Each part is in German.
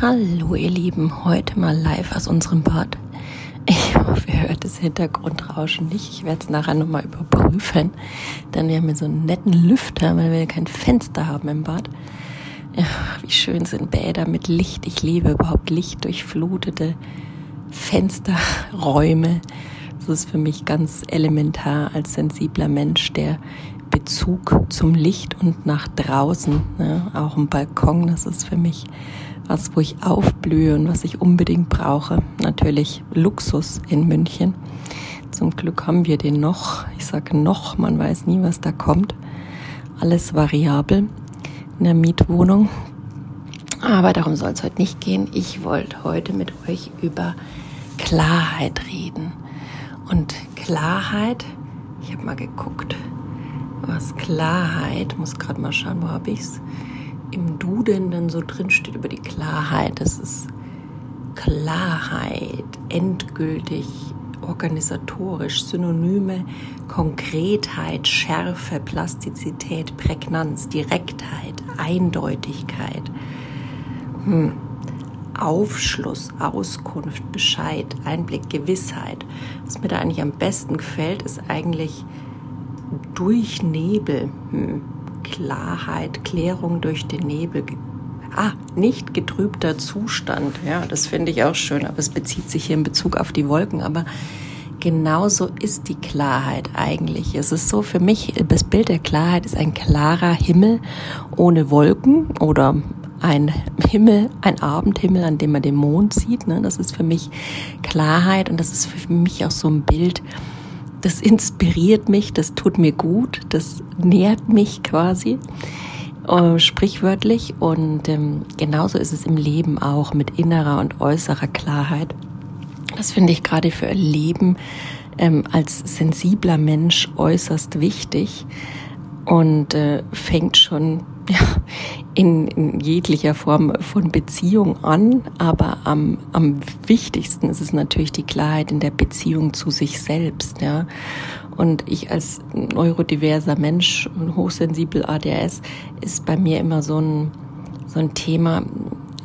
Hallo ihr Lieben, heute mal live aus unserem Bad. Ich hoffe, ihr hört das Hintergrundrauschen nicht. Ich werde es nachher nochmal überprüfen. Dann haben wir so einen netten Lüfter, weil wir kein Fenster haben im Bad. Ja, wie schön sind Bäder mit Licht. Ich liebe überhaupt lichtdurchflutete Fensterräume. Das ist für mich ganz elementar als sensibler Mensch, der Bezug zum Licht und nach draußen. Ja, auch ein Balkon, das ist für mich was, wo ich aufblühe und was ich unbedingt brauche. Natürlich Luxus in München. Zum Glück haben wir den noch. Ich sage noch, man weiß nie, was da kommt. Alles variabel in der Mietwohnung. Aber darum soll es heute nicht gehen. Ich wollte heute mit euch über Klarheit reden. Und Klarheit, ich habe mal geguckt, was Klarheit, muss gerade mal schauen, wo habe ich es? Im Duden dann so drin steht über die Klarheit. Das ist Klarheit, endgültig, organisatorisch, Synonyme, Konkretheit, Schärfe, Plastizität, Prägnanz, Direktheit, Eindeutigkeit, hm. Aufschluss, Auskunft, Bescheid, Einblick, Gewissheit. Was mir da eigentlich am besten gefällt, ist eigentlich durch Nebel. Hm Klarheit, Klärung durch den Nebel. Ah, nicht getrübter Zustand. Ja, das finde ich auch schön, aber es bezieht sich hier in Bezug auf die Wolken. Aber genauso ist die Klarheit eigentlich. Es ist so für mich, das Bild der Klarheit ist ein klarer Himmel ohne Wolken oder ein Himmel, ein Abendhimmel, an dem man den Mond sieht. Ne? Das ist für mich Klarheit und das ist für mich auch so ein Bild, das inspiriert mich, das tut mir gut, das nährt mich quasi, äh, sprichwörtlich. Und ähm, genauso ist es im Leben auch mit innerer und äußerer Klarheit. Das finde ich gerade für Leben ähm, als sensibler Mensch äußerst wichtig und äh, fängt schon ja, in, in jeglicher Form von Beziehung an, aber am, am wichtigsten ist es natürlich die Klarheit in der Beziehung zu sich selbst. Ja. Und ich als neurodiverser Mensch und hochsensibel ADS ist bei mir immer so ein, so ein Thema,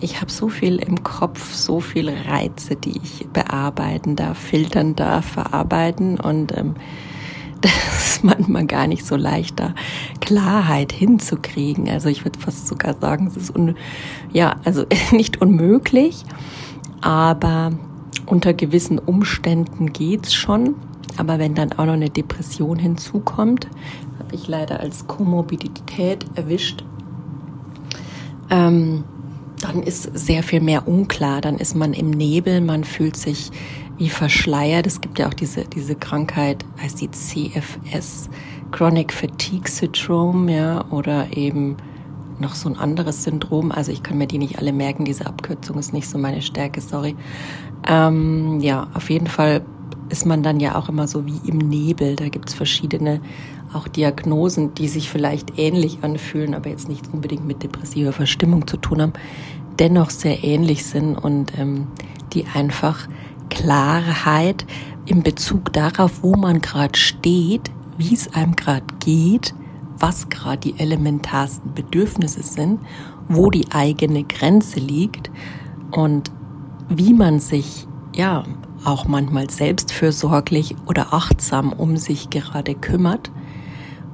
ich habe so viel im Kopf, so viele Reize, die ich bearbeiten darf, filtern darf, verarbeiten und ähm, das manchmal gar nicht so leicht, da Klarheit hinzukriegen. Also ich würde fast sogar sagen, es ist un ja, also nicht unmöglich, aber unter gewissen Umständen geht's schon. Aber wenn dann auch noch eine Depression hinzukommt, habe ich leider als Komorbidität erwischt, ähm, dann ist sehr viel mehr unklar. Dann ist man im Nebel, man fühlt sich wie verschleiert. Es gibt ja auch diese, diese Krankheit, heißt die CFS, Chronic Fatigue Syndrome, ja, oder eben noch so ein anderes Syndrom. Also ich kann mir die nicht alle merken, diese Abkürzung ist nicht so meine Stärke, sorry. Ähm, ja, auf jeden Fall ist man dann ja auch immer so wie im Nebel. Da gibt's verschiedene auch Diagnosen, die sich vielleicht ähnlich anfühlen, aber jetzt nicht unbedingt mit depressiver Verstimmung zu tun haben, dennoch sehr ähnlich sind und ähm, die einfach Klarheit in Bezug darauf, wo man gerade steht, wie es einem gerade geht, was gerade die elementarsten Bedürfnisse sind, wo die eigene Grenze liegt und wie man sich ja auch manchmal selbstfürsorglich oder achtsam um sich gerade kümmert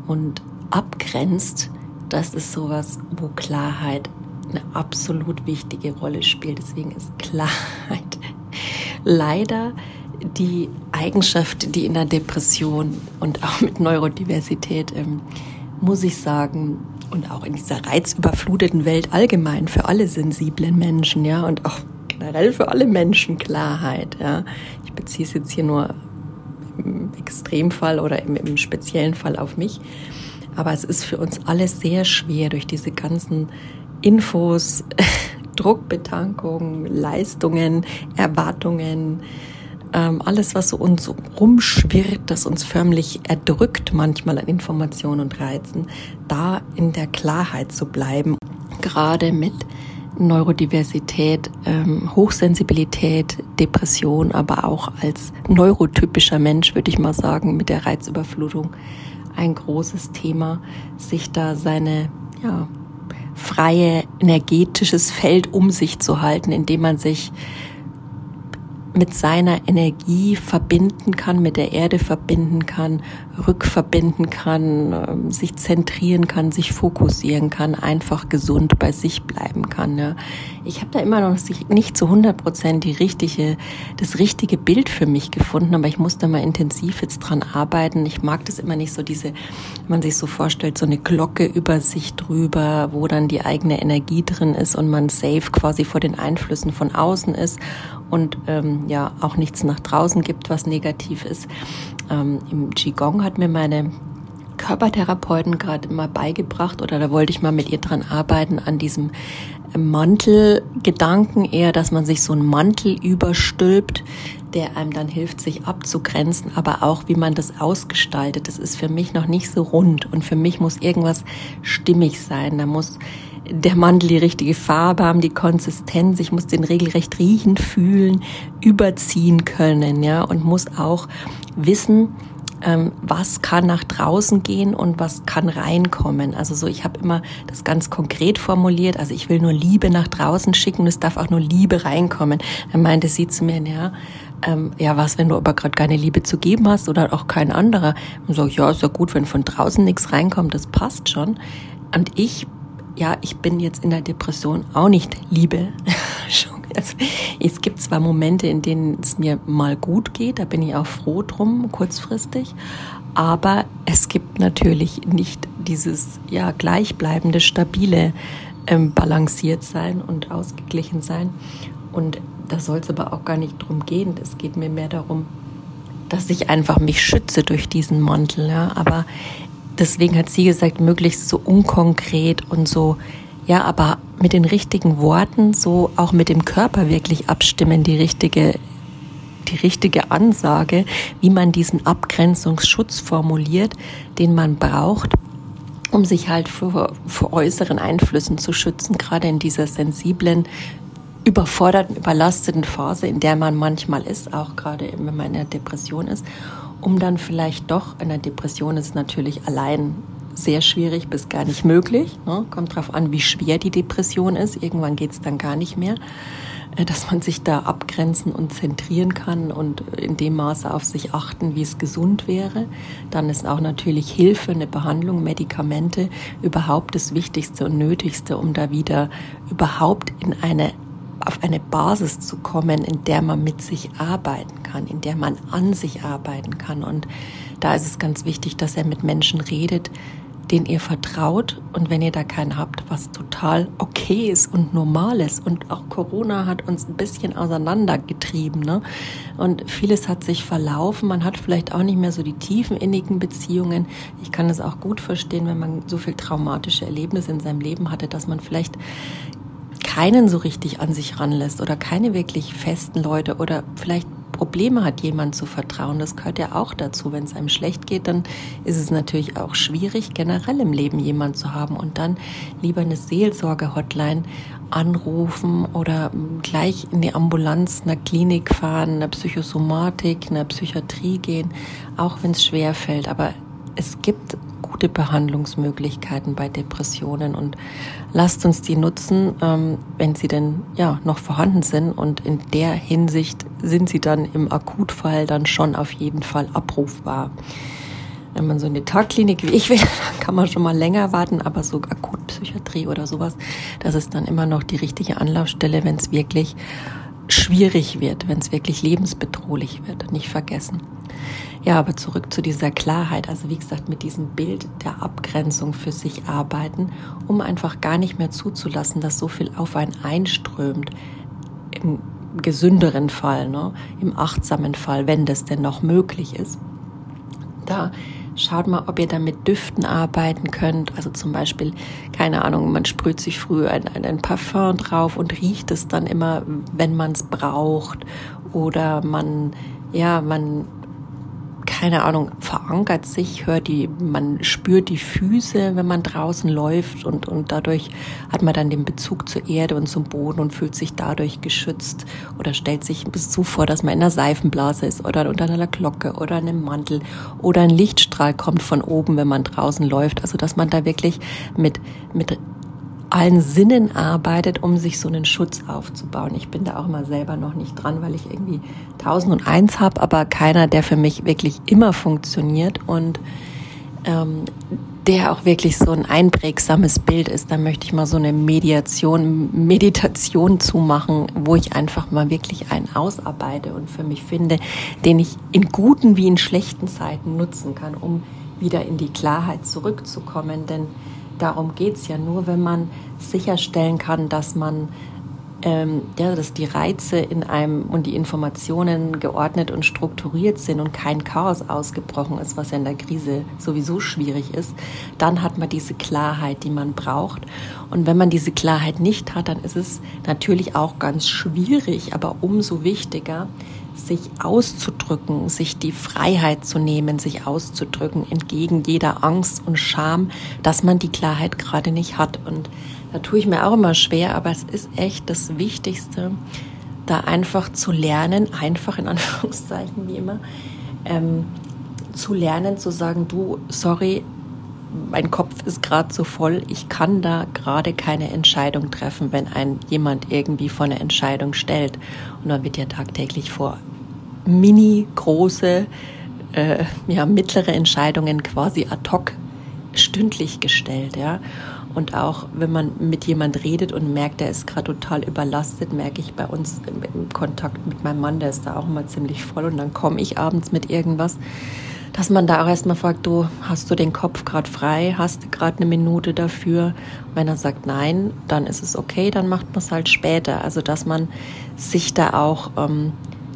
und abgrenzt, das ist sowas, wo Klarheit eine absolut wichtige Rolle spielt. Deswegen ist Klarheit leider die Eigenschaft, die in der Depression und auch mit Neurodiversität, ähm, muss ich sagen, und auch in dieser reizüberfluteten Welt allgemein für alle sensiblen Menschen, ja, und auch generell für alle Menschen Klarheit, ja. Ich beziehe es jetzt hier nur im Extremfall oder im, im speziellen Fall auf mich. Aber es ist für uns alle sehr schwer durch diese ganzen Infos, Druckbetankung, Leistungen, Erwartungen, ähm, alles, was so uns rumschwirrt, das uns förmlich erdrückt manchmal an Informationen und Reizen, da in der Klarheit zu bleiben, gerade mit Neurodiversität, ähm, Hochsensibilität, Depression, aber auch als neurotypischer Mensch, würde ich mal sagen, mit der Reizüberflutung ein großes Thema, sich da seine ja, freie energetisches Feld um sich zu halten, indem man sich mit seiner Energie verbinden kann, mit der Erde verbinden kann, rückverbinden kann, ähm, sich zentrieren kann, sich fokussieren kann, einfach gesund bei sich bleiben kann. Ja. Ich habe da immer noch nicht zu 100 Prozent die richtige, das richtige Bild für mich gefunden, aber ich muss da mal intensiv jetzt dran arbeiten. Ich mag das immer nicht so diese, man sich so vorstellt, so eine Glocke über sich drüber, wo dann die eigene Energie drin ist und man safe quasi vor den Einflüssen von außen ist und ähm, ja auch nichts nach draußen gibt, was negativ ist. Ähm, Im Qigong hat mir meine Körpertherapeuten gerade immer beigebracht oder da wollte ich mal mit ihr dran arbeiten an diesem Mantelgedanken eher, dass man sich so einen Mantel überstülpt, der einem dann hilft, sich abzugrenzen, aber auch wie man das ausgestaltet. Das ist für mich noch nicht so rund und für mich muss irgendwas stimmig sein. Da muss der Mantel die richtige Farbe haben, die Konsistenz. Ich muss den regelrecht riechen, fühlen, überziehen können, ja, und muss auch wissen, ähm, was kann nach draußen gehen und was kann reinkommen. Also so, ich habe immer das ganz konkret formuliert. Also ich will nur Liebe nach draußen schicken, es darf auch nur Liebe reinkommen. Dann meinte sie zu mir, ja, ähm, ja, was, wenn du aber gerade keine Liebe zu geben hast oder auch kein anderer? Und so, ja, ist ja gut, wenn von draußen nichts reinkommt, das passt schon. Und ich ja, ich bin jetzt in der Depression auch nicht Liebe. Also, es gibt zwar Momente, in denen es mir mal gut geht, da bin ich auch froh drum, kurzfristig, aber es gibt natürlich nicht dieses ja gleichbleibende, stabile ähm, balanciert sein und ausgeglichen sein. Und da soll es aber auch gar nicht drum gehen. Es geht mir mehr darum, dass ich einfach mich schütze durch diesen Mantel. Ja. Aber deswegen hat sie gesagt, möglichst so unkonkret und so, ja, aber mit den richtigen Worten, so auch mit dem Körper wirklich abstimmen, die richtige, die richtige Ansage, wie man diesen Abgrenzungsschutz formuliert, den man braucht, um sich halt vor, vor äußeren Einflüssen zu schützen, gerade in dieser sensiblen, überforderten, überlasteten Phase, in der man manchmal ist, auch gerade wenn man in der Depression ist um dann vielleicht doch, in der Depression ist natürlich allein sehr schwierig bis gar nicht möglich. Ne? Kommt drauf an, wie schwer die Depression ist. Irgendwann geht es dann gar nicht mehr, äh, dass man sich da abgrenzen und zentrieren kann und in dem Maße auf sich achten, wie es gesund wäre. Dann ist auch natürlich Hilfe, eine Behandlung, Medikamente überhaupt das Wichtigste und Nötigste, um da wieder überhaupt in eine auf eine Basis zu kommen, in der man mit sich arbeiten kann, in der man an sich arbeiten kann. Und da ist es ganz wichtig, dass er mit Menschen redet, denen ihr vertraut. Und wenn ihr da keinen habt, was total okay ist und normal ist. Und auch Corona hat uns ein bisschen auseinandergetrieben. Ne? Und vieles hat sich verlaufen. Man hat vielleicht auch nicht mehr so die tiefen innigen Beziehungen. Ich kann es auch gut verstehen, wenn man so viel traumatische Erlebnisse in seinem Leben hatte, dass man vielleicht keinen so richtig an sich ranlässt oder keine wirklich festen Leute oder vielleicht Probleme hat, jemand zu vertrauen. Das gehört ja auch dazu. Wenn es einem schlecht geht, dann ist es natürlich auch schwierig, generell im Leben jemand zu haben und dann lieber eine Seelsorge-Hotline anrufen oder gleich in die Ambulanz, einer Klinik fahren, einer Psychosomatik, einer Psychiatrie gehen, auch wenn es schwer fällt. Aber es gibt gute Behandlungsmöglichkeiten bei Depressionen und lasst uns die nutzen, ähm, wenn sie denn ja noch vorhanden sind und in der Hinsicht sind sie dann im Akutfall dann schon auf jeden Fall abrufbar. Wenn man so eine Tagklinik wie ich will, kann man schon mal länger warten, aber so Akutpsychiatrie oder sowas, das ist dann immer noch die richtige Anlaufstelle, wenn es wirklich schwierig wird, wenn es wirklich lebensbedrohlich wird. Nicht vergessen. Ja, aber zurück zu dieser Klarheit. Also wie gesagt, mit diesem Bild der Abgrenzung für sich arbeiten, um einfach gar nicht mehr zuzulassen, dass so viel auf einen einströmt. Im gesünderen Fall, ne? im achtsamen Fall, wenn das denn noch möglich ist. Da Schaut mal, ob ihr da mit Düften arbeiten könnt. Also zum Beispiel, keine Ahnung, man sprüht sich früher ein, ein, ein Parfum drauf und riecht es dann immer, wenn man es braucht. Oder man, ja, man keine Ahnung, verankert sich, hört die, man spürt die Füße, wenn man draußen läuft und, und dadurch hat man dann den Bezug zur Erde und zum Boden und fühlt sich dadurch geschützt oder stellt sich bis zu vor, dass man in einer Seifenblase ist oder unter einer Glocke oder einem Mantel oder ein Lichtstrahl kommt von oben, wenn man draußen läuft. Also, dass man da wirklich mit, mit allen Sinnen arbeitet, um sich so einen Schutz aufzubauen. Ich bin da auch mal selber noch nicht dran, weil ich irgendwie tausend und eins habe, aber keiner, der für mich wirklich immer funktioniert und ähm, der auch wirklich so ein einprägsames Bild ist. Da möchte ich mal so eine Mediation, Meditation zumachen, wo ich einfach mal wirklich einen ausarbeite und für mich finde, den ich in guten wie in schlechten Zeiten nutzen kann, um wieder in die Klarheit zurückzukommen. Denn darum geht's ja nur, wenn man sicherstellen kann, dass man ähm, ja, dass die Reize in einem und die Informationen geordnet und strukturiert sind und kein Chaos ausgebrochen ist, was ja in der Krise sowieso schwierig ist, dann hat man diese Klarheit, die man braucht. Und wenn man diese Klarheit nicht hat, dann ist es natürlich auch ganz schwierig, aber umso wichtiger, sich auszudrücken, sich die Freiheit zu nehmen, sich auszudrücken, entgegen jeder Angst und Scham, dass man die Klarheit gerade nicht hat. Und da tue ich mir auch immer schwer, aber es ist echt das Wichtigste, da einfach zu lernen, einfach in Anführungszeichen wie immer, ähm, zu lernen, zu sagen, du, sorry, mein Kopf ist gerade so voll, ich kann da gerade keine Entscheidung treffen, wenn ein jemand irgendwie vor eine Entscheidung stellt. Und dann wird ja tagtäglich vor mini große, äh, ja mittlere Entscheidungen quasi ad hoc stündlich gestellt, ja. Und auch wenn man mit jemand redet und merkt, der ist gerade total überlastet, merke ich bei uns im, Kontakt mit meinem Mann, der ist da auch immer ziemlich voll und dann komme ich abends mit irgendwas dass man da auch erstmal fragt, du, hast du den Kopf gerade frei? Hast du gerade eine Minute dafür? Wenn er sagt nein, dann ist es okay, dann macht man es halt später. Also dass man sich da auch ähm,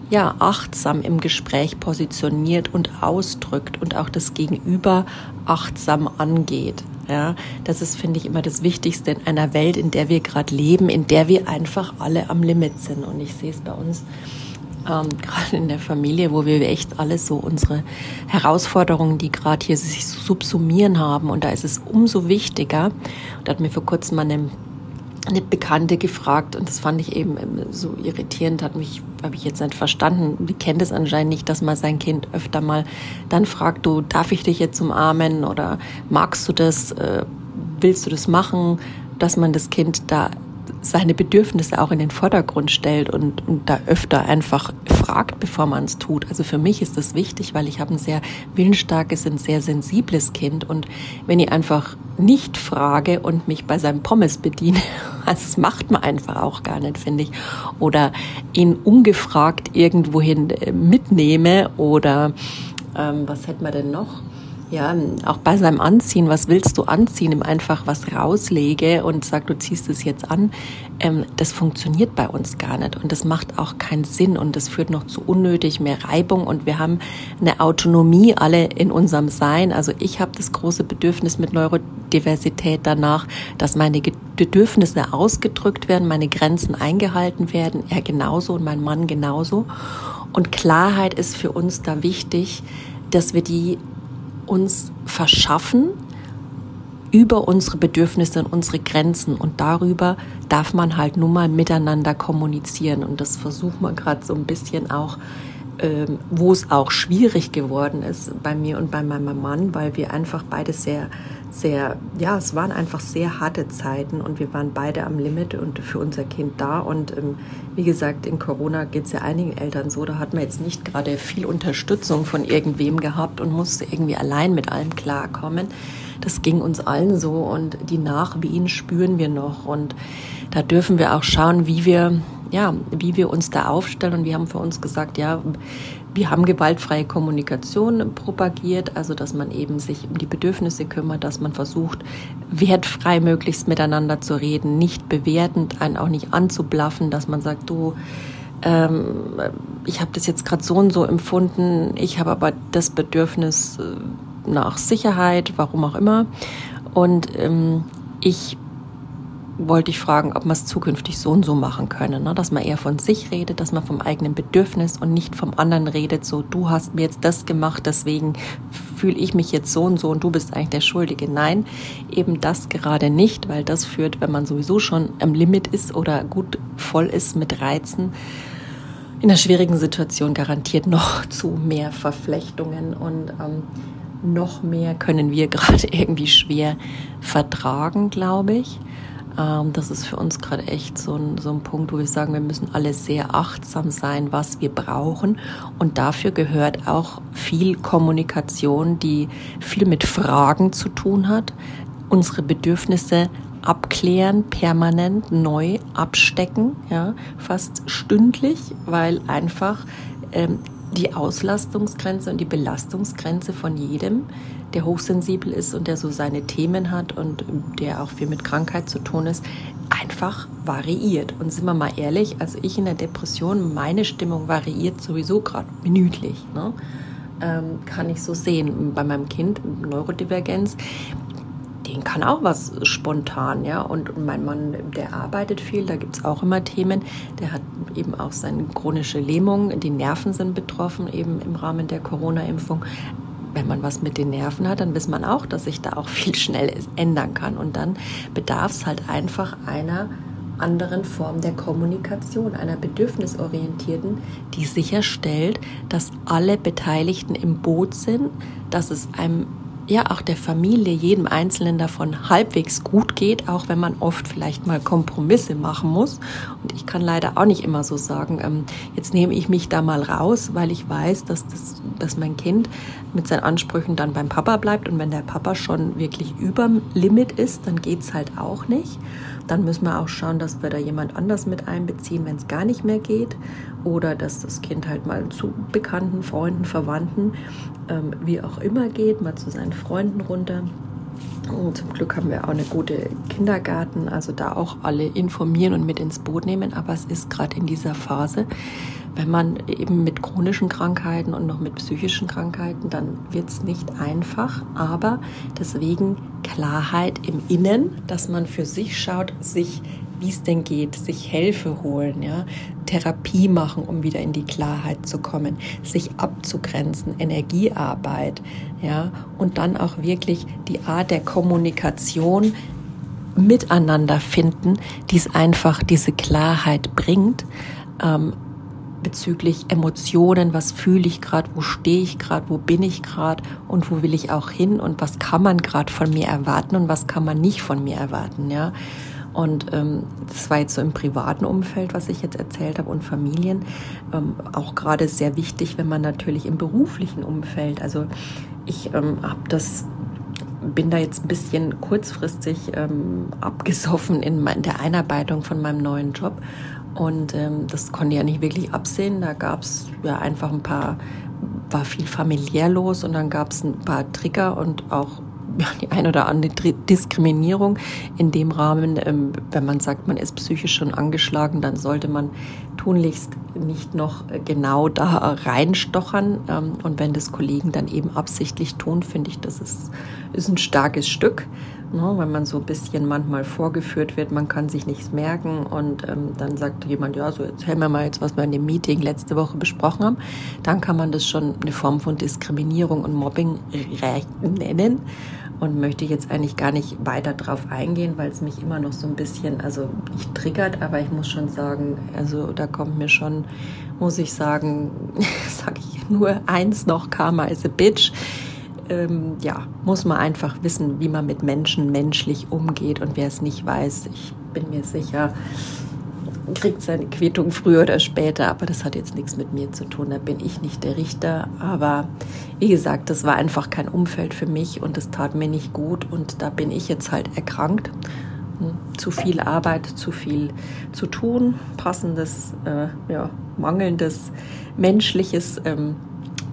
ja, achtsam im Gespräch positioniert und ausdrückt und auch das Gegenüber achtsam angeht. Ja, das ist, finde ich, immer das Wichtigste in einer Welt, in der wir gerade leben, in der wir einfach alle am Limit sind. Und ich sehe es bei uns ähm, gerade in der Familie, wo wir echt alles so unsere Herausforderungen, die gerade hier sich subsumieren haben. Und da ist es umso wichtiger. Da hat mir vor kurzem mal eine, Bekannte gefragt und das fand ich eben so irritierend, hat mich, habe ich jetzt nicht verstanden. Die kennt es anscheinend nicht, dass man sein Kind öfter mal dann fragt, du, darf ich dich jetzt umarmen oder magst du das, äh, willst du das machen, dass man das Kind da seine Bedürfnisse auch in den Vordergrund stellt und, und da öfter einfach fragt, bevor man es tut. Also für mich ist das wichtig, weil ich habe ein sehr willensstarkes, ein sehr sensibles Kind und wenn ich einfach nicht frage und mich bei seinem Pommes bediene, das macht man einfach auch gar nicht, finde ich, oder ihn ungefragt irgendwohin äh, mitnehme oder ähm, was hätten wir denn noch? Ja, auch bei seinem Anziehen, was willst du anziehen, ihm einfach was rauslege und sag, du ziehst es jetzt an, ähm, das funktioniert bei uns gar nicht und das macht auch keinen Sinn und das führt noch zu unnötig mehr Reibung und wir haben eine Autonomie alle in unserem Sein. Also ich habe das große Bedürfnis mit Neurodiversität danach, dass meine Bedürfnisse ausgedrückt werden, meine Grenzen eingehalten werden, er genauso und mein Mann genauso. Und Klarheit ist für uns da wichtig, dass wir die uns verschaffen über unsere Bedürfnisse und unsere Grenzen. Und darüber darf man halt nun mal miteinander kommunizieren. Und das versucht man gerade so ein bisschen auch ähm, wo es auch schwierig geworden ist bei mir und bei meinem Mann, weil wir einfach beide sehr, sehr, ja, es waren einfach sehr harte Zeiten und wir waren beide am Limit und für unser Kind da. Und ähm, wie gesagt, in Corona geht es ja einigen Eltern so, da hat man jetzt nicht gerade viel Unterstützung von irgendwem gehabt und musste irgendwie allein mit allem klarkommen. Das ging uns allen so und die Nachwehen spüren wir noch und da dürfen wir auch schauen, wie wir ja, wie wir uns da aufstellen. Und wir haben für uns gesagt, ja, wir haben gewaltfreie Kommunikation propagiert, also dass man eben sich um die Bedürfnisse kümmert, dass man versucht, wertfrei möglichst miteinander zu reden, nicht bewertend, einen auch nicht anzublaffen, dass man sagt, du, ähm, ich habe das jetzt gerade so und so empfunden, ich habe aber das Bedürfnis äh, nach Sicherheit, warum auch immer. Und ähm, ich wollte ich fragen, ob man es zukünftig so und so machen können, ne? dass man eher von sich redet, dass man vom eigenen Bedürfnis und nicht vom anderen redet, so du hast mir jetzt das gemacht, deswegen fühle ich mich jetzt so und so und du bist eigentlich der Schuldige. Nein, eben das gerade nicht, weil das führt, wenn man sowieso schon am Limit ist oder gut voll ist mit Reizen, in einer schwierigen Situation garantiert noch zu mehr Verflechtungen und ähm, noch mehr können wir gerade irgendwie schwer vertragen, glaube ich. Ähm, das ist für uns gerade echt so ein, so ein Punkt, wo wir sagen, wir müssen alle sehr achtsam sein, was wir brauchen. Und dafür gehört auch viel Kommunikation, die viel mit Fragen zu tun hat, unsere Bedürfnisse abklären, permanent neu abstecken, ja, fast stündlich, weil einfach ähm, die Auslastungsgrenze und die Belastungsgrenze von jedem, der hochsensibel ist und der so seine Themen hat und der auch viel mit Krankheit zu tun ist, einfach variiert. Und sind wir mal ehrlich, also ich in der Depression, meine Stimmung variiert sowieso gerade minütlich. Ne? Ähm, kann ich so sehen. Bei meinem Kind, Neurodivergenz, den kann auch was spontan, ja. Und mein Mann, der arbeitet viel, da gibt es auch immer Themen. Der hat eben auch seine chronische Lähmung, die Nerven sind betroffen, eben im Rahmen der Corona-Impfung. Wenn man was mit den Nerven hat, dann weiß man auch, dass sich da auch viel schnell ändern kann. Und dann bedarf es halt einfach einer anderen Form der Kommunikation, einer bedürfnisorientierten, die sicherstellt, dass alle Beteiligten im Boot sind, dass es einem ja auch der Familie, jedem Einzelnen davon halbwegs gut geht, auch wenn man oft vielleicht mal Kompromisse machen muss. Und ich kann leider auch nicht immer so sagen, ähm, jetzt nehme ich mich da mal raus, weil ich weiß, dass, das, dass mein Kind mit seinen Ansprüchen dann beim Papa bleibt. Und wenn der Papa schon wirklich überm Limit ist, dann geht's halt auch nicht. Dann müssen wir auch schauen, dass wir da jemand anders mit einbeziehen, wenn es gar nicht mehr geht. Oder dass das Kind halt mal zu Bekannten, Freunden, Verwandten, ähm, wie auch immer geht, mal zu seinen Freunden runter. Und zum Glück haben wir auch eine gute Kindergarten, also da auch alle informieren und mit ins Boot nehmen. Aber es ist gerade in dieser Phase, wenn man eben mit chronischen Krankheiten und noch mit psychischen Krankheiten, dann wird es nicht einfach. Aber deswegen Klarheit im Innen, dass man für sich schaut, sich wie es denn geht, sich Hilfe holen, ja, Therapie machen, um wieder in die Klarheit zu kommen, sich abzugrenzen, Energiearbeit, ja, und dann auch wirklich die Art der Kommunikation miteinander finden, die es einfach diese Klarheit bringt. Ähm, bezüglich Emotionen, was fühle ich gerade, wo stehe ich gerade, wo bin ich gerade und wo will ich auch hin und was kann man gerade von mir erwarten und was kann man nicht von mir erwarten, ja. Und ähm, das war jetzt so im privaten Umfeld, was ich jetzt erzählt habe, und Familien. Ähm, auch gerade sehr wichtig, wenn man natürlich im beruflichen Umfeld, also ich ähm, habe das bin da jetzt ein bisschen kurzfristig ähm, abgesoffen in der Einarbeitung von meinem neuen Job. Und ähm, das konnte ja nicht wirklich absehen. Da gab es ja einfach ein paar, war viel familiär los und dann gab es ein paar Trigger und auch die ein oder andere Diskriminierung in dem Rahmen, ähm, wenn man sagt, man ist psychisch schon angeschlagen, dann sollte man tunlichst nicht noch genau da reinstochern. Ähm, und wenn das Kollegen dann eben absichtlich tun, finde ich, das ist, ist ein starkes Stück, ne, wenn man so ein bisschen manchmal vorgeführt wird, man kann sich nichts merken und ähm, dann sagt jemand, ja, so erzähl mir mal jetzt, was wir in dem Meeting letzte Woche besprochen haben, dann kann man das schon eine Form von Diskriminierung und Mobbing nennen und möchte jetzt eigentlich gar nicht weiter drauf eingehen, weil es mich immer noch so ein bisschen, also nicht triggert, aber ich muss schon sagen, also da kommt mir schon, muss ich sagen, sage ich nur eins noch, Karma is a bitch. Ähm, ja, muss man einfach wissen, wie man mit Menschen menschlich umgeht. Und wer es nicht weiß, ich bin mir sicher, kriegt seine Quittung früher oder später, aber das hat jetzt nichts mit mir zu tun, da bin ich nicht der Richter. Aber wie gesagt, das war einfach kein Umfeld für mich und es tat mir nicht gut. Und da bin ich jetzt halt erkrankt. Hm, zu viel Arbeit, zu viel zu tun, passendes, äh, ja, mangelndes menschliches ähm,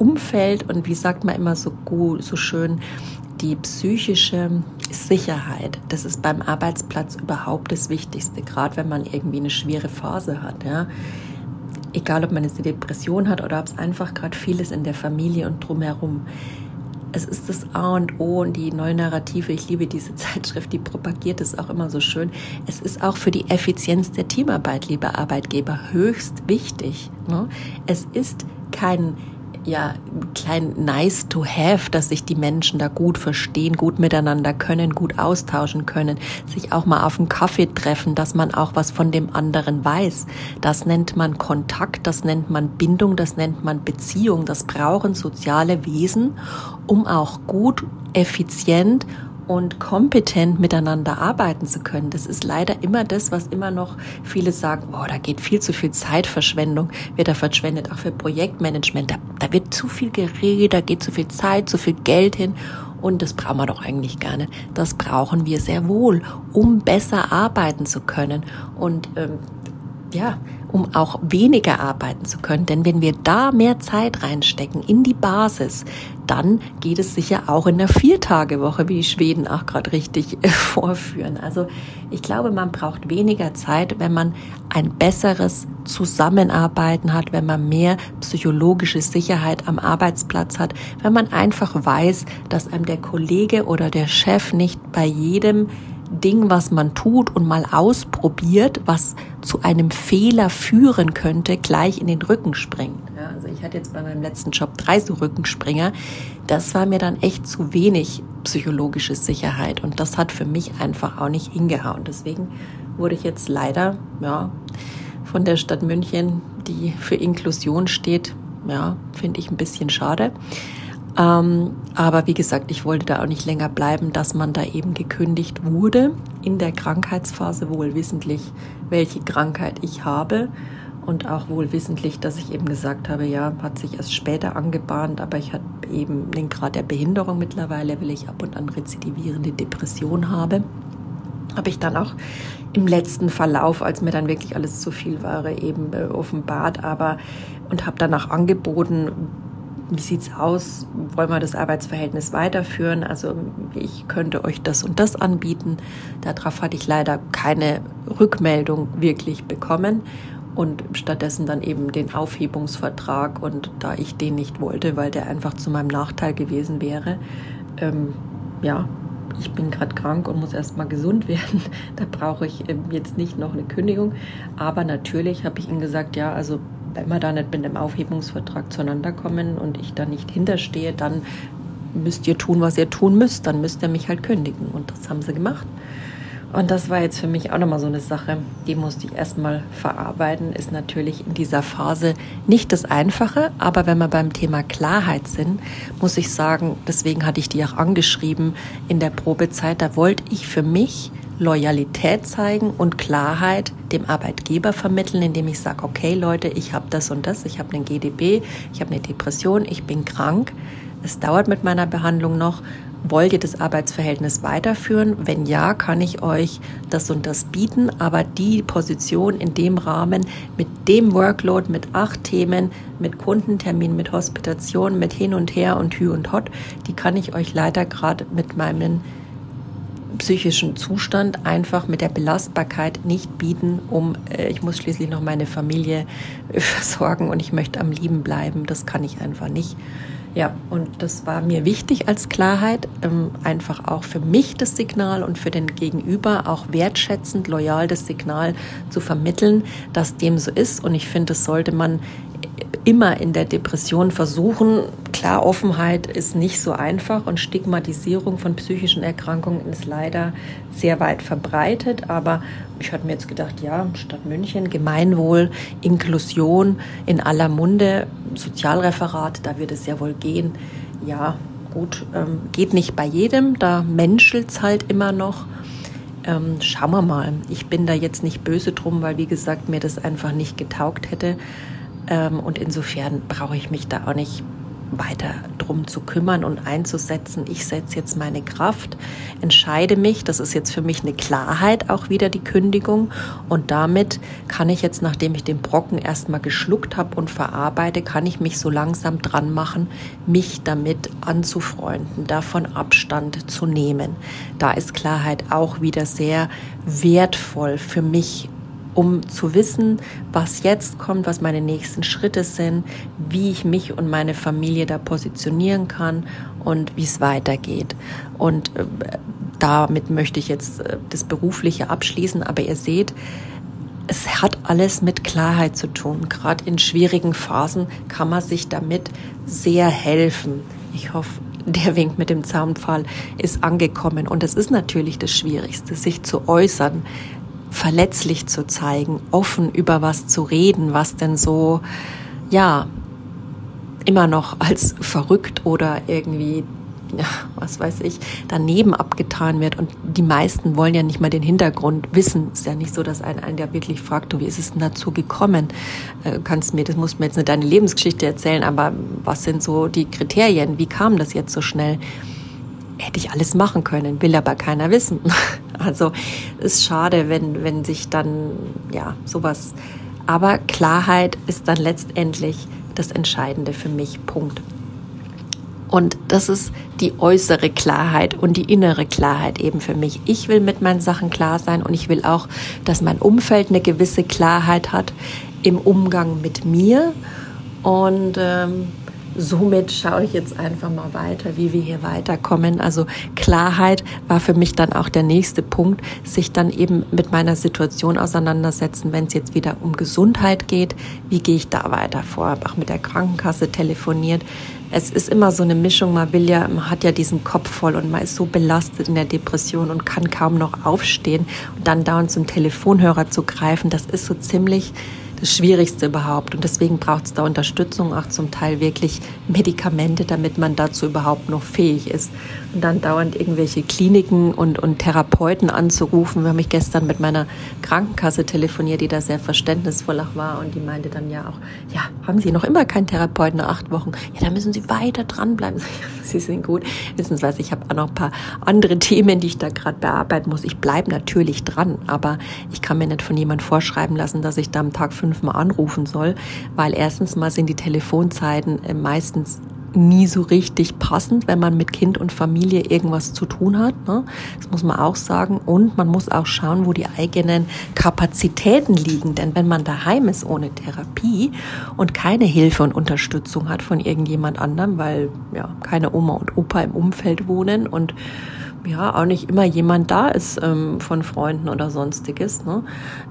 Umfeld und wie sagt man immer so gut, so schön, die psychische Sicherheit, das ist beim Arbeitsplatz überhaupt das Wichtigste, gerade wenn man irgendwie eine schwere Phase hat. Ja. Egal, ob man jetzt eine Depression hat oder ob es einfach gerade vieles in der Familie und drumherum. Es ist das A und O und die neue Narrative. Ich liebe diese Zeitschrift, die propagiert es auch immer so schön. Es ist auch für die Effizienz der Teamarbeit, liebe Arbeitgeber, höchst wichtig. Ne. Es ist kein ja klein nice to have, dass sich die Menschen da gut verstehen, gut miteinander können, gut austauschen können, sich auch mal auf einen Kaffee treffen, dass man auch was von dem anderen weiß. Das nennt man Kontakt, das nennt man Bindung, das nennt man Beziehung. Das brauchen soziale Wesen, um auch gut, effizient und kompetent miteinander arbeiten zu können. Das ist leider immer das, was immer noch viele sagen, oh, da geht viel zu viel Zeitverschwendung, wird da verschwendet, auch für Projektmanagement. Da, da wird zu viel geredet, da geht zu viel Zeit, zu viel Geld hin. Und das brauchen wir doch eigentlich gar nicht. Das brauchen wir sehr wohl, um besser arbeiten zu können. Und ähm, ja, um auch weniger arbeiten zu können. Denn wenn wir da mehr Zeit reinstecken in die Basis, dann geht es sicher auch in der Viertagewoche, wie die Schweden auch gerade richtig vorführen. Also ich glaube, man braucht weniger Zeit, wenn man ein besseres Zusammenarbeiten hat, wenn man mehr psychologische Sicherheit am Arbeitsplatz hat, wenn man einfach weiß, dass einem der Kollege oder der Chef nicht bei jedem Ding, was man tut und mal ausprobiert, was zu einem Fehler führen könnte, gleich in den Rücken springt. Ja, also ich hatte jetzt bei meinem letzten Job drei so Rückenspringer. Das war mir dann echt zu wenig psychologische Sicherheit und das hat für mich einfach auch nicht hingehauen. Deswegen wurde ich jetzt leider, ja, von der Stadt München, die für Inklusion steht, ja, finde ich ein bisschen schade. Ähm, aber wie gesagt, ich wollte da auch nicht länger bleiben, dass man da eben gekündigt wurde in der Krankheitsphase, wohl wissentlich, welche Krankheit ich habe. Und auch wohl wissentlich, dass ich eben gesagt habe, ja, hat sich erst später angebahnt, aber ich habe eben den Grad der Behinderung mittlerweile, weil ich ab und an rezidivierende Depression habe. Habe ich dann auch im letzten Verlauf, als mir dann wirklich alles zu viel war, eben äh, offenbart, aber und habe danach angeboten, wie sieht's aus? Wollen wir das Arbeitsverhältnis weiterführen? Also ich könnte euch das und das anbieten. Darauf hatte ich leider keine Rückmeldung wirklich bekommen und stattdessen dann eben den Aufhebungsvertrag und da ich den nicht wollte, weil der einfach zu meinem Nachteil gewesen wäre, ähm, ja, ich bin gerade krank und muss erstmal gesund werden. Da brauche ich ähm, jetzt nicht noch eine Kündigung. Aber natürlich habe ich ihm gesagt, ja, also wenn wir da nicht mit einem Aufhebungsvertrag zueinander kommen und ich da nicht hinterstehe, dann müsst ihr tun, was ihr tun müsst. Dann müsst ihr mich halt kündigen. Und das haben sie gemacht. Und das war jetzt für mich auch nochmal so eine Sache, die musste ich erstmal verarbeiten, ist natürlich in dieser Phase nicht das Einfache, aber wenn wir beim Thema Klarheit sind, muss ich sagen, deswegen hatte ich die auch angeschrieben in der Probezeit, da wollte ich für mich Loyalität zeigen und Klarheit dem Arbeitgeber vermitteln, indem ich sage, okay Leute, ich habe das und das, ich habe einen GDB, ich habe eine Depression, ich bin krank, es dauert mit meiner Behandlung noch. Wollt ihr das Arbeitsverhältnis weiterführen? Wenn ja, kann ich euch das und das bieten, aber die Position in dem Rahmen mit dem Workload, mit acht Themen, mit Kundentermin, mit Hospitation, mit hin und her und hü und hot, die kann ich euch leider gerade mit meinem psychischen Zustand einfach mit der Belastbarkeit nicht bieten, um, äh, ich muss schließlich noch meine Familie versorgen und ich möchte am Lieben bleiben. Das kann ich einfach nicht. Ja, und das war mir wichtig als Klarheit, ähm, einfach auch für mich das Signal und für den Gegenüber auch wertschätzend, loyal das Signal zu vermitteln, dass dem so ist. Und ich finde, das sollte man immer in der Depression versuchen. Klar, Offenheit ist nicht so einfach und Stigmatisierung von psychischen Erkrankungen ist leider sehr weit verbreitet. Aber ich hatte mir jetzt gedacht, ja, Stadt München, Gemeinwohl, Inklusion in aller Munde, Sozialreferat, da wird es ja wohl gehen. Ja, gut, ähm, geht nicht bei jedem, da menschelt es halt immer noch. Ähm, schauen wir mal. Ich bin da jetzt nicht böse drum, weil wie gesagt mir das einfach nicht getaugt hätte. Ähm, und insofern brauche ich mich da auch nicht weiter drum zu kümmern und einzusetzen. Ich setze jetzt meine Kraft, entscheide mich. Das ist jetzt für mich eine Klarheit, auch wieder die Kündigung. Und damit kann ich jetzt, nachdem ich den Brocken erstmal geschluckt habe und verarbeite, kann ich mich so langsam dran machen, mich damit anzufreunden, davon Abstand zu nehmen. Da ist Klarheit auch wieder sehr wertvoll für mich um zu wissen, was jetzt kommt, was meine nächsten Schritte sind, wie ich mich und meine Familie da positionieren kann und wie es weitergeht. Und äh, damit möchte ich jetzt äh, das Berufliche abschließen, aber ihr seht, es hat alles mit Klarheit zu tun. Gerade in schwierigen Phasen kann man sich damit sehr helfen. Ich hoffe, der Wink mit dem Zaunpfahl ist angekommen. Und es ist natürlich das Schwierigste, sich zu äußern, verletzlich zu zeigen, offen über was zu reden, was denn so, ja, immer noch als verrückt oder irgendwie ja, was weiß ich, daneben abgetan wird. Und die meisten wollen ja nicht mal den Hintergrund wissen. Ist ja nicht so, dass ein einen ja wirklich fragt, du, wie ist es denn dazu gekommen? Äh, kannst mir, das musst mir jetzt nicht deine Lebensgeschichte erzählen, aber was sind so die Kriterien? Wie kam das jetzt so schnell? Hätte ich alles machen können, will aber keiner wissen. Also ist schade, wenn, wenn sich dann, ja, sowas. Aber Klarheit ist dann letztendlich das Entscheidende für mich. Punkt. Und das ist die äußere Klarheit und die innere Klarheit eben für mich. Ich will mit meinen Sachen klar sein und ich will auch, dass mein Umfeld eine gewisse Klarheit hat im Umgang mit mir. Und ähm, somit schaue ich jetzt einfach mal weiter, wie wir hier weiterkommen. Also Klarheit war für mich dann auch der nächste Punkt, sich dann eben mit meiner Situation auseinandersetzen, wenn es jetzt wieder um Gesundheit geht. Wie gehe ich da weiter vor? Habe auch mit der Krankenkasse telefoniert es ist immer so eine Mischung. Man will ja, man hat ja diesen Kopf voll und man ist so belastet in der Depression und kann kaum noch aufstehen und dann dauernd zum Telefonhörer zu greifen. Das ist so ziemlich das Schwierigste überhaupt. Und deswegen braucht es da Unterstützung, auch zum Teil wirklich Medikamente, damit man dazu überhaupt noch fähig ist. Und dann dauernd irgendwelche Kliniken und, und Therapeuten anzurufen. Wir haben mich gestern mit meiner Krankenkasse telefoniert, die da sehr verständnisvoll auch war. Und die meinte dann ja auch, ja, haben Sie noch immer keinen Therapeuten nach acht Wochen? Ja, da müssen Sie weiter dranbleiben. Sie sind gut. Wissen Sie was, ich habe auch noch ein paar andere Themen, die ich da gerade bearbeiten muss. Ich bleibe natürlich dran, aber ich kann mir nicht von jemandem vorschreiben lassen, dass ich da am Tag fünfmal anrufen soll, weil erstens mal sind die Telefonzeiten äh, meistens nie so richtig passend, wenn man mit Kind und Familie irgendwas zu tun hat. Ne? Das muss man auch sagen. Und man muss auch schauen, wo die eigenen Kapazitäten liegen. Denn wenn man daheim ist ohne Therapie und keine Hilfe und Unterstützung hat von irgendjemand anderem, weil ja keine Oma und Opa im Umfeld wohnen und ja auch nicht immer jemand da ist ähm, von Freunden oder sonstiges, ne?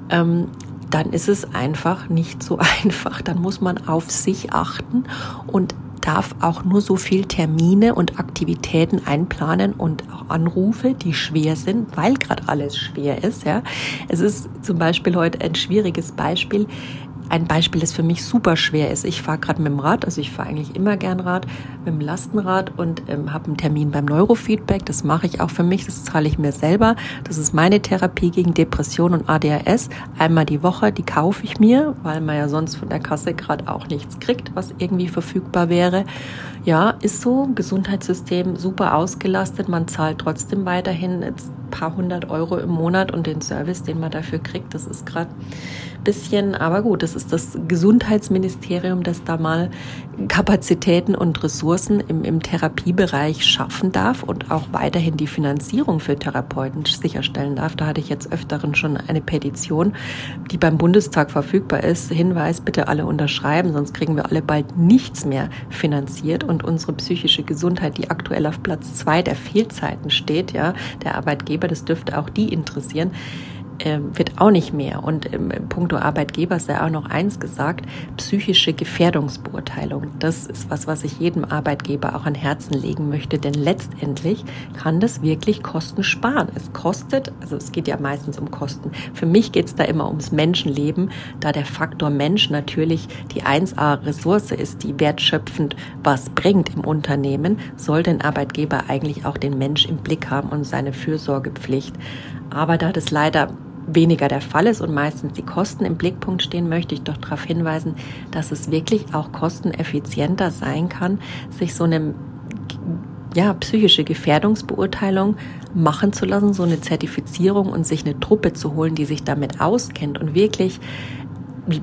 ähm, dann ist es einfach nicht so einfach. Dann muss man auf sich achten und darf auch nur so viel Termine und Aktivitäten einplanen und auch Anrufe, die schwer sind, weil gerade alles schwer ist. Ja, es ist zum Beispiel heute ein schwieriges Beispiel ein Beispiel, das für mich super schwer ist. Ich fahre gerade mit dem Rad, also ich fahre eigentlich immer gern Rad, mit dem Lastenrad und ähm, habe einen Termin beim Neurofeedback. Das mache ich auch für mich, das zahle ich mir selber. Das ist meine Therapie gegen Depression und ADHS. Einmal die Woche, die kaufe ich mir, weil man ja sonst von der Kasse gerade auch nichts kriegt, was irgendwie verfügbar wäre. Ja, ist so. Gesundheitssystem super ausgelastet. Man zahlt trotzdem weiterhin ein paar hundert Euro im Monat und den Service, den man dafür kriegt, das ist gerade bisschen, aber gut, das ist das Gesundheitsministerium, das da mal Kapazitäten und Ressourcen im, im Therapiebereich schaffen darf und auch weiterhin die Finanzierung für Therapeuten sicherstellen darf. Da hatte ich jetzt öfteren schon eine Petition, die beim Bundestag verfügbar ist. Hinweis, bitte alle unterschreiben, sonst kriegen wir alle bald nichts mehr finanziert und unsere psychische Gesundheit, die aktuell auf Platz zwei der Fehlzeiten steht, ja, der Arbeitgeber, das dürfte auch die interessieren äh, wird auch nicht mehr. Und im, im puncto Arbeitgeber sei auch noch eins gesagt, psychische Gefährdungsbeurteilung. Das ist was, was ich jedem Arbeitgeber auch an Herzen legen möchte, denn letztendlich kann das wirklich Kosten sparen. Es kostet, also es geht ja meistens um Kosten. Für mich geht es da immer ums Menschenleben, da der Faktor Mensch natürlich die 1A-Ressource ist, die wertschöpfend was bringt im Unternehmen, soll den Arbeitgeber eigentlich auch den Mensch im Blick haben und seine Fürsorgepflicht. Aber da das leider weniger der Fall ist und meistens die Kosten im Blickpunkt stehen, möchte ich doch darauf hinweisen, dass es wirklich auch kosteneffizienter sein kann, sich so eine ja, psychische Gefährdungsbeurteilung machen zu lassen, so eine Zertifizierung und sich eine Truppe zu holen, die sich damit auskennt und wirklich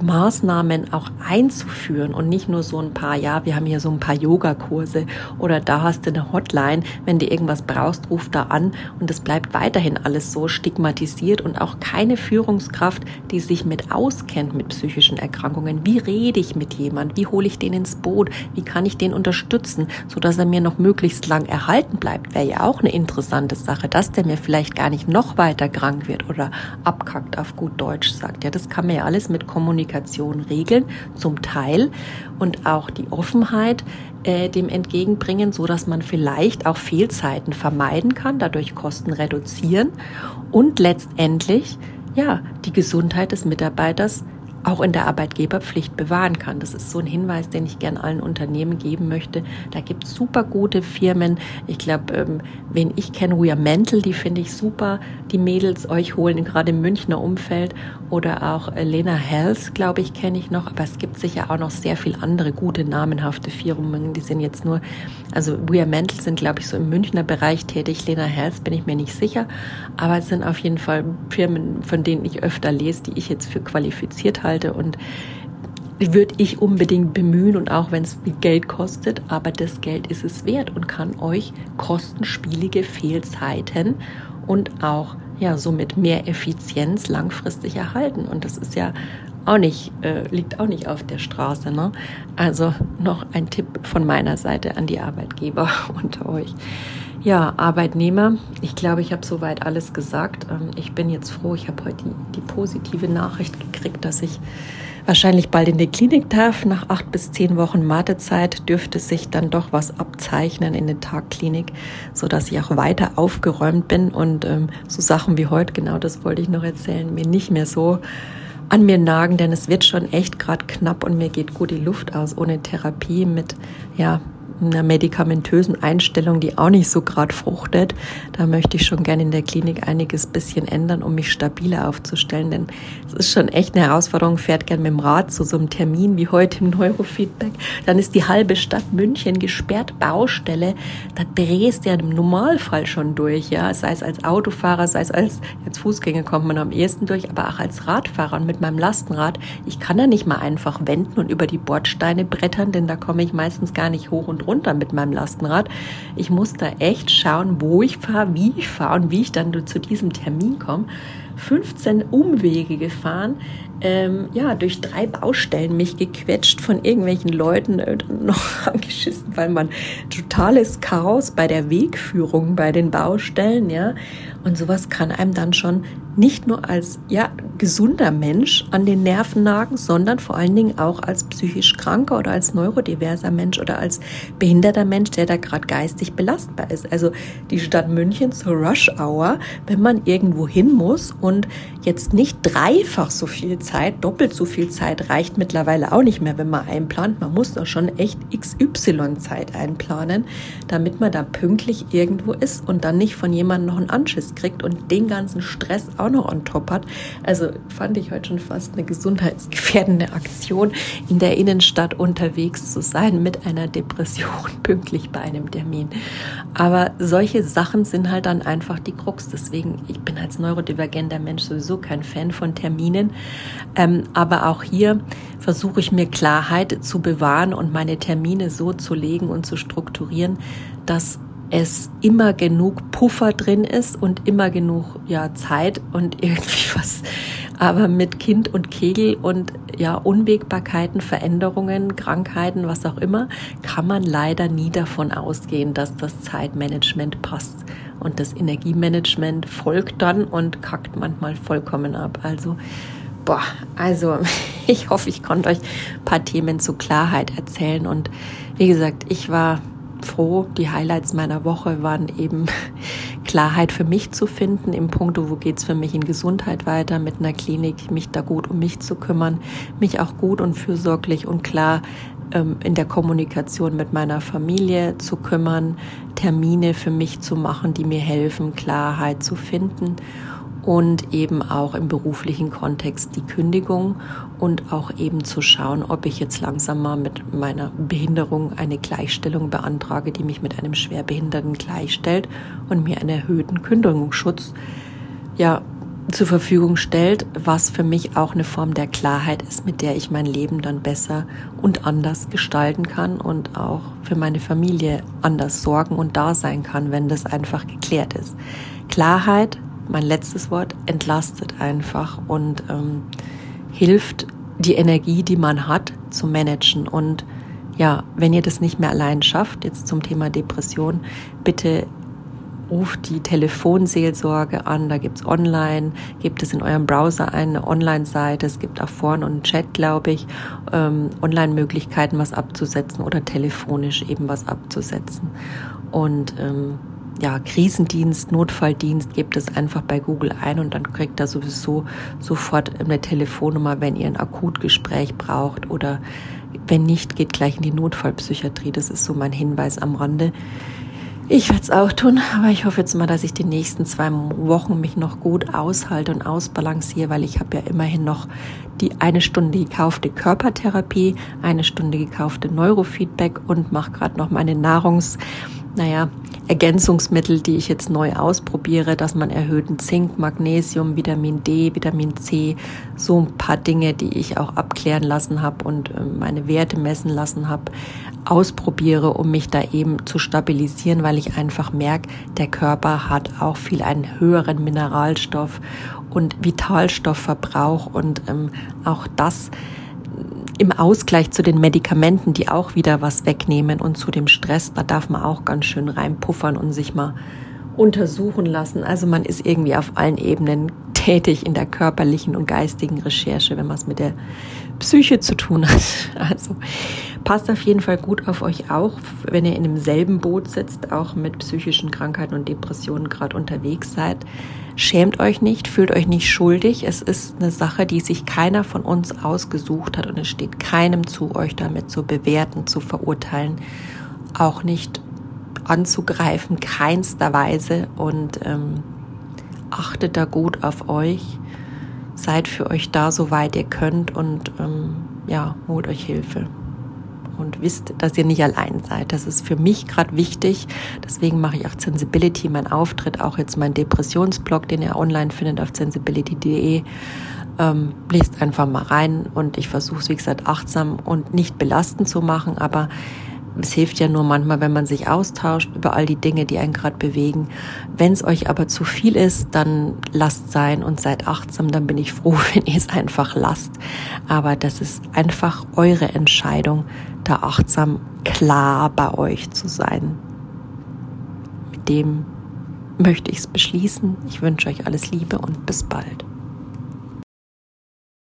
Maßnahmen auch einzuführen und nicht nur so ein paar, ja, wir haben hier so ein paar Yogakurse oder da hast du eine Hotline, wenn du irgendwas brauchst, ruf da an und es bleibt weiterhin alles so stigmatisiert und auch keine Führungskraft, die sich mit auskennt mit psychischen Erkrankungen. Wie rede ich mit jemand? Wie hole ich den ins Boot? Wie kann ich den unterstützen, so dass er mir noch möglichst lang erhalten bleibt? Wäre ja auch eine interessante Sache, dass der mir vielleicht gar nicht noch weiter krank wird oder abkackt auf gut Deutsch sagt. Ja, das kann man ja alles mit Kommunikation Kommunikation regeln, zum Teil, und auch die Offenheit äh, dem entgegenbringen, so dass man vielleicht auch Fehlzeiten vermeiden kann, dadurch Kosten reduzieren und letztendlich ja die Gesundheit des Mitarbeiters auch in der Arbeitgeberpflicht bewahren kann. Das ist so ein Hinweis, den ich gern allen Unternehmen geben möchte. Da gibt es super gute Firmen. Ich glaube, ähm, wen ich kenne, We Are Mental, die finde ich super. Die Mädels euch holen, gerade im Münchner Umfeld. Oder auch äh, Lena Health, glaube ich, kenne ich noch. Aber es gibt sicher auch noch sehr viele andere gute, namenhafte Firmen. Die sind jetzt nur, also We Are Mental sind, glaube ich, so im Münchner Bereich tätig. Lena Health bin ich mir nicht sicher. Aber es sind auf jeden Fall Firmen, von denen ich öfter lese, die ich jetzt für qualifiziert halte und würde ich unbedingt bemühen und auch wenn es Geld kostet, aber das Geld ist es wert und kann euch kostenspielige Fehlzeiten und auch ja somit mehr Effizienz langfristig erhalten und das ist ja auch nicht äh, liegt auch nicht auf der Straße. Ne? Also noch ein Tipp von meiner Seite an die Arbeitgeber unter euch. Ja, Arbeitnehmer. Ich glaube, ich habe soweit alles gesagt. Ähm, ich bin jetzt froh. Ich habe heute die, die positive Nachricht gekriegt, dass ich wahrscheinlich bald in die Klinik darf. Nach acht bis zehn Wochen Wartezeit dürfte sich dann doch was abzeichnen in der Tagklinik, so dass ich auch weiter aufgeräumt bin und ähm, so Sachen wie heute, genau das wollte ich noch erzählen, mir nicht mehr so an mir nagen, denn es wird schon echt gerade knapp und mir geht gut die Luft aus ohne Therapie mit ja einer medikamentösen Einstellung, die auch nicht so gerade fruchtet. Da möchte ich schon gerne in der Klinik einiges bisschen ändern, um mich stabiler aufzustellen. Denn es ist schon echt eine Herausforderung, fährt gerne mit dem Rad zu so einem Termin wie heute im Neurofeedback. Dann ist die halbe Stadt München gesperrt, Baustelle. Da drehst du ja im Normalfall schon durch, ja. Sei es als Autofahrer, sei es als, als Fußgänger kommt man am ehesten durch, aber auch als Radfahrer und mit meinem Lastenrad. Ich kann da nicht mal einfach wenden und über die Bordsteine brettern, denn da komme ich meistens gar nicht hoch und runter mit meinem Lastenrad. Ich muss da echt schauen, wo ich fahre, wie ich fahre und wie ich dann zu diesem Termin komme. 15 Umwege gefahren, ähm, ja, durch drei Baustellen mich gequetscht von irgendwelchen Leuten äh, noch angeschissen, weil man totales Chaos bei der Wegführung bei den Baustellen, ja. Und sowas kann einem dann schon nicht nur als ja, gesunder Mensch an den Nerven nagen, sondern vor allen Dingen auch als psychisch kranker oder als neurodiverser Mensch oder als behinderter Mensch, der da gerade geistig belastbar ist. Also die Stadt München zur Rush Hour, wenn man irgendwo hin muss und jetzt nicht dreifach so viel Zeit, doppelt so viel Zeit reicht mittlerweile auch nicht mehr, wenn man einplant. Man muss doch schon echt XY Zeit einplanen, damit man da pünktlich irgendwo ist und dann nicht von jemandem noch einen Anschiss kriegt und den ganzen Stress auch noch on top hat. Also fand ich heute schon fast eine gesundheitsgefährdende Aktion, in der Innenstadt unterwegs zu sein mit einer Depression pünktlich bei einem Termin. Aber solche Sachen sind halt dann einfach die Krux. Deswegen, ich bin als neurodivergenter Mensch sowieso kein Fan von Terminen. Ähm, aber auch hier versuche ich mir Klarheit zu bewahren und meine Termine so zu legen und zu strukturieren, dass es immer genug Puffer drin ist und immer genug ja Zeit und irgendwie was. Aber mit Kind und Kegel und ja Unwägbarkeiten, Veränderungen, Krankheiten, was auch immer, kann man leider nie davon ausgehen, dass das Zeitmanagement passt. Und das Energiemanagement folgt dann und kackt manchmal vollkommen ab. Also boah, also ich hoffe, ich konnte euch ein paar Themen zu Klarheit erzählen. Und wie gesagt, ich war froh. Die Highlights meiner Woche waren eben Klarheit für mich zu finden im Punkt, wo geht's für mich in Gesundheit weiter mit einer Klinik, mich da gut um mich zu kümmern, mich auch gut und fürsorglich und klar ähm, in der Kommunikation mit meiner Familie zu kümmern, Termine für mich zu machen, die mir helfen, Klarheit zu finden und eben auch im beruflichen Kontext die Kündigung und auch eben zu schauen, ob ich jetzt langsam mal mit meiner Behinderung eine Gleichstellung beantrage, die mich mit einem Schwerbehinderten gleichstellt und mir einen erhöhten Kündigungsschutz ja zur Verfügung stellt, was für mich auch eine Form der Klarheit ist, mit der ich mein Leben dann besser und anders gestalten kann und auch für meine Familie anders sorgen und da sein kann, wenn das einfach geklärt ist. Klarheit mein letztes Wort, entlastet einfach und ähm, hilft, die Energie, die man hat, zu managen. Und ja, wenn ihr das nicht mehr allein schafft, jetzt zum Thema Depression, bitte ruft die Telefonseelsorge an, da gibt's online, gibt es in eurem Browser eine Online-Seite, es gibt auch vorne und Chat, glaube ich, ähm, Online-Möglichkeiten, was abzusetzen oder telefonisch eben was abzusetzen. Und ähm, ja, Krisendienst, Notfalldienst, gebt es einfach bei Google ein und dann kriegt ihr sowieso sofort eine Telefonnummer, wenn ihr ein Akutgespräch braucht oder wenn nicht, geht gleich in die Notfallpsychiatrie. Das ist so mein Hinweis am Rande. Ich werde es auch tun, aber ich hoffe jetzt mal, dass ich die nächsten zwei Wochen mich noch gut aushalte und ausbalanciere, weil ich habe ja immerhin noch die eine Stunde gekaufte Körpertherapie, eine Stunde gekaufte Neurofeedback und mache gerade noch meine Nahrungs, naja, Ergänzungsmittel, die ich jetzt neu ausprobiere, dass man erhöhten Zink, Magnesium, Vitamin D, Vitamin C, so ein paar Dinge, die ich auch abklären lassen habe und ähm, meine Werte messen lassen habe, ausprobiere, um mich da eben zu stabilisieren, weil ich einfach merke, der Körper hat auch viel einen höheren Mineralstoff und Vitalstoffverbrauch und ähm, auch das im Ausgleich zu den Medikamenten, die auch wieder was wegnehmen und zu dem Stress, da darf man auch ganz schön reinpuffern und sich mal untersuchen lassen. Also man ist irgendwie auf allen Ebenen tätig in der körperlichen und geistigen Recherche, wenn man es mit der Psyche zu tun hat. Also passt auf jeden Fall gut auf euch auch, wenn ihr in demselben Boot sitzt, auch mit psychischen Krankheiten und Depressionen gerade unterwegs seid. Schämt euch nicht, fühlt euch nicht schuldig. Es ist eine Sache, die sich keiner von uns ausgesucht hat und es steht keinem zu, euch damit zu bewerten, zu verurteilen, auch nicht anzugreifen, keinster Weise. Und ähm, achtet da gut auf euch, seid für euch da, soweit ihr könnt. Und ähm, ja, holt euch Hilfe und wisst, dass ihr nicht allein seid. Das ist für mich gerade wichtig. Deswegen mache ich auch Sensibility, mein Auftritt, auch jetzt mein Depressionsblog, den ihr online findet auf sensibility.de. Ähm, lest einfach mal rein und ich versuche es, wie gesagt, achtsam und nicht belastend zu machen, aber es hilft ja nur manchmal, wenn man sich austauscht über all die Dinge, die einen gerade bewegen. Wenn es euch aber zu viel ist, dann lasst sein und seid achtsam. Dann bin ich froh, wenn ihr es einfach lasst. Aber das ist einfach eure Entscheidung, da achtsam klar bei euch zu sein. Mit dem möchte ich es beschließen. Ich wünsche euch alles Liebe und bis bald.